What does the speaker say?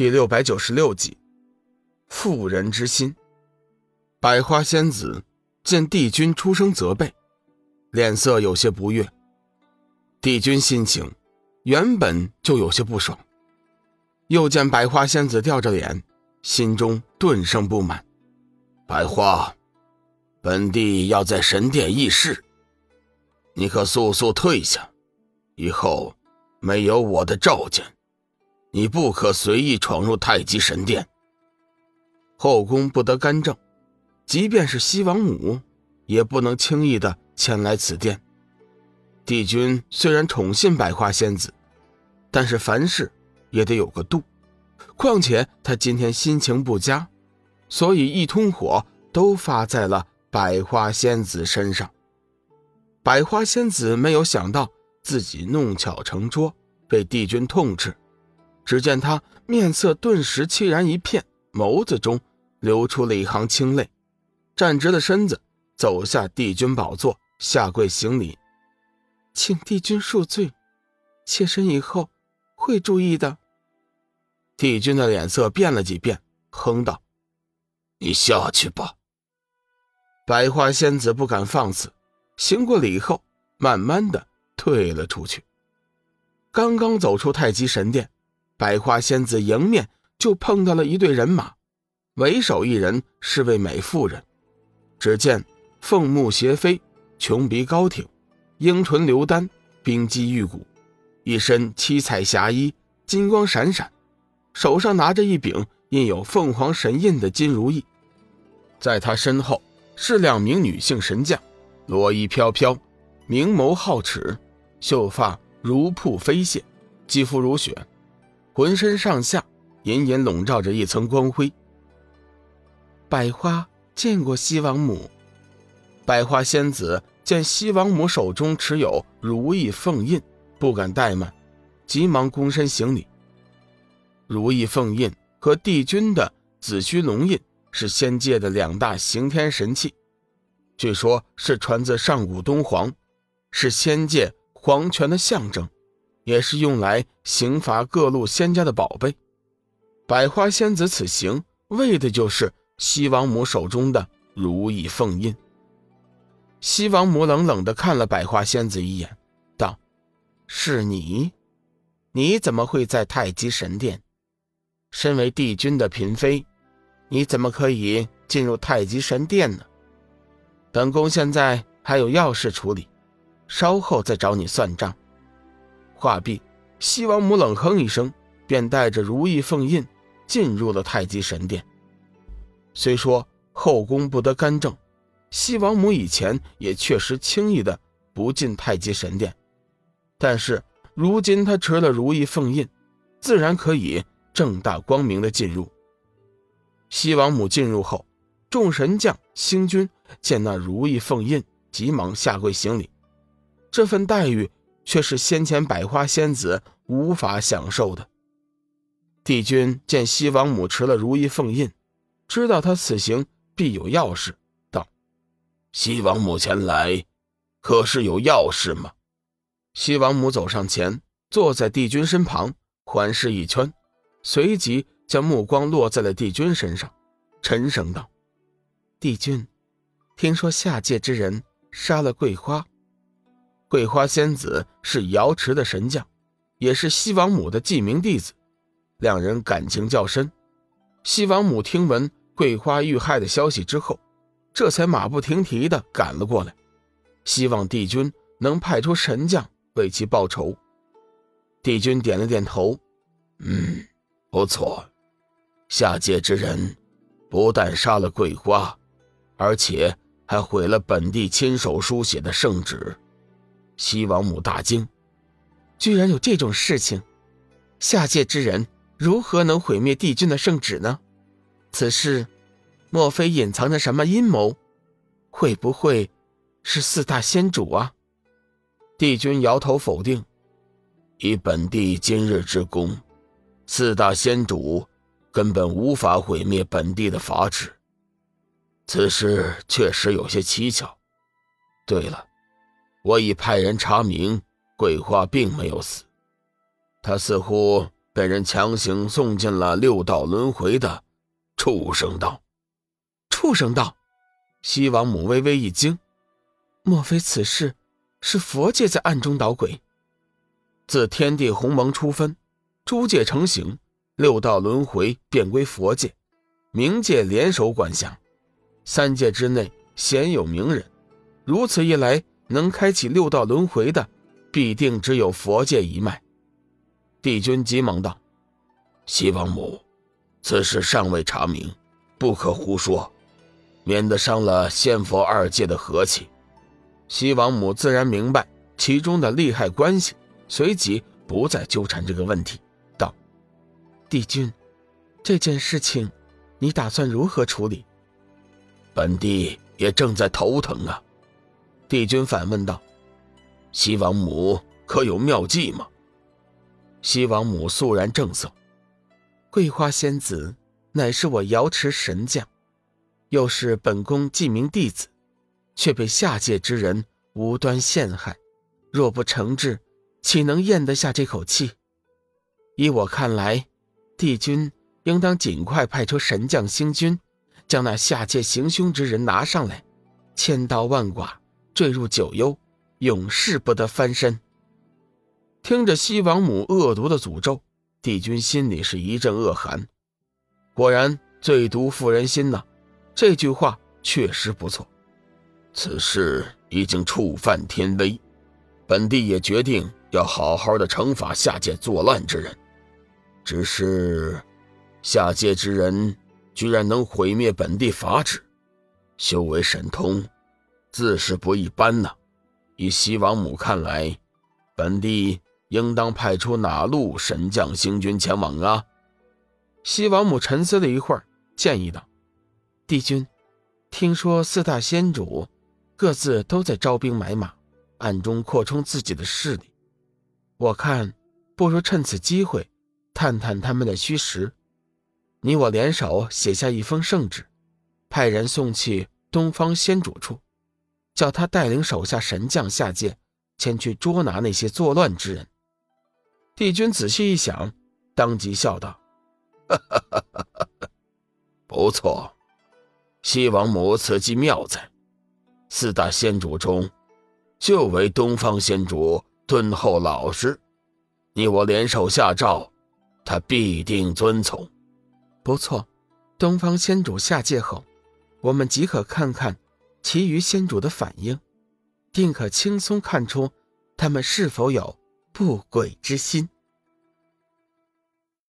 第六百九十六集，妇人之心。百花仙子见帝君出声责备，脸色有些不悦。帝君心情原本就有些不爽，又见百花仙子吊着脸，心中顿生不满。百花，本帝要在神殿议事，你可速速退下，以后没有我的召见。你不可随意闯入太极神殿，后宫不得干政，即便是西王母，也不能轻易的前来此殿。帝君虽然宠信百花仙子，但是凡事也得有个度。况且他今天心情不佳，所以一通火都发在了百花仙子身上。百花仙子没有想到自己弄巧成拙，被帝君痛斥。只见他面色顿时凄然一片，眸子中流出了一行清泪，站直了身子，走下帝君宝座，下跪行礼，请帝君恕罪，妾身以后会注意的。帝君的脸色变了几变，哼道：“你下去吧。”百花仙子不敢放肆，行过礼后，慢慢的退了出去。刚刚走出太极神殿。百花仙子迎面就碰到了一队人马，为首一人是位美妇人。只见凤目斜飞，琼鼻高挺，樱唇流丹，冰肌玉骨，一身七彩霞衣，金光闪闪，手上拿着一柄印有凤凰神印的金如意。在她身后是两名女性神将，罗衣飘飘，明眸皓齿，秀发如瀑飞泻，肌肤如雪。浑身上下隐隐笼罩着一层光辉。百花见过西王母。百花仙子见西王母手中持有如意凤印，不敢怠慢，急忙躬身行礼。如意凤印和帝君的紫虚龙印是仙界的两大刑天神器，据说是传自上古东皇，是仙界皇权的象征。也是用来刑罚各路仙家的宝贝。百花仙子此行为的就是西王母手中的如意凤印。西王母冷冷地看了百花仙子一眼，道：“是你？你怎么会在太极神殿？身为帝君的嫔妃，你怎么可以进入太极神殿呢？本宫现在还有要事处理，稍后再找你算账。”话毕，西王母冷哼一声，便带着如意凤印进入了太极神殿。虽说后宫不得干政，西王母以前也确实轻易的不进太极神殿，但是如今她持了如意凤印，自然可以正大光明的进入。西王母进入后，众神将、星君见那如意凤印，急忙下跪行礼。这份待遇。却是先前百花仙子无法享受的。帝君见西王母持了如意凤印，知道他此行必有要事，道：“西王母前来，可是有要事吗？”西王母走上前，坐在帝君身旁，环视一圈，随即将目光落在了帝君身上，沉声道：“帝君，听说下界之人杀了桂花。”桂花仙子是瑶池的神将，也是西王母的记名弟子，两人感情较深。西王母听闻桂花遇害的消息之后，这才马不停蹄地赶了过来，希望帝君能派出神将为其报仇。帝君点了点头，嗯，不错。下界之人不但杀了桂花，而且还毁了本帝亲手书写的圣旨。西王母大惊，居然有这种事情！下界之人如何能毁灭帝君的圣旨呢？此事，莫非隐藏着什么阴谋？会不会是四大仙主啊？帝君摇头否定：“以本帝今日之功，四大仙主根本无法毁灭本帝的法旨。此事确实有些蹊跷。对了。”我已派人查明，桂花并没有死，她似乎被人强行送进了六道轮回的畜生道。畜生道，西王母微微一惊，莫非此事是佛界在暗中捣鬼？自天地鸿蒙初分，诸界成形，六道轮回便归佛界，冥界联手管辖。三界之内鲜有名人，如此一来，能开启六道轮回的，必定只有佛界一脉。帝君急忙道：“西王母，此事尚未查明，不可胡说，免得伤了仙佛二界的和气。”西王母自然明白其中的利害关系。随即不再纠缠这个问题，道：“帝君，这件事情，你打算如何处理？”本帝也正在头疼啊。”帝君反问道：“西王母可有妙计吗？”西王母肃然正色：“桂花仙子乃是我瑶池神将，又是本宫记名弟子，却被下界之人无端陷害，若不惩治。”岂能咽得下这口气？依我看来，帝君应当尽快派出神将星君，将那下界行凶之人拿上来，千刀万剐，坠入九幽，永世不得翻身。听着西王母恶毒的诅咒，帝君心里是一阵恶寒。果然，最毒妇人心呐！这句话确实不错。此事已经触犯天威，本帝也决定。要好好的惩罚下界作乱之人，只是下界之人居然能毁灭本地法旨，修为神通，自是不一般呐。以西王母看来，本地应当派出哪路神将星君前往啊？西王母沉思了一会儿，建议道：“帝君，听说四大仙主各自都在招兵买马，暗中扩充自己的势力。”我看，不如趁此机会，探探他们的虚实。你我联手写下一封圣旨，派人送去东方仙主处，叫他带领手下神将下界，前去捉拿那些作乱之人。帝君仔细一想，当即笑道：“不错，西王母此计妙哉！四大仙主中，就唯东方仙主。”敦厚老实，你我联手下诏，他必定遵从。不错，东方仙主下界后，我们即可看看其余先主的反应，定可轻松看出他们是否有不轨之心。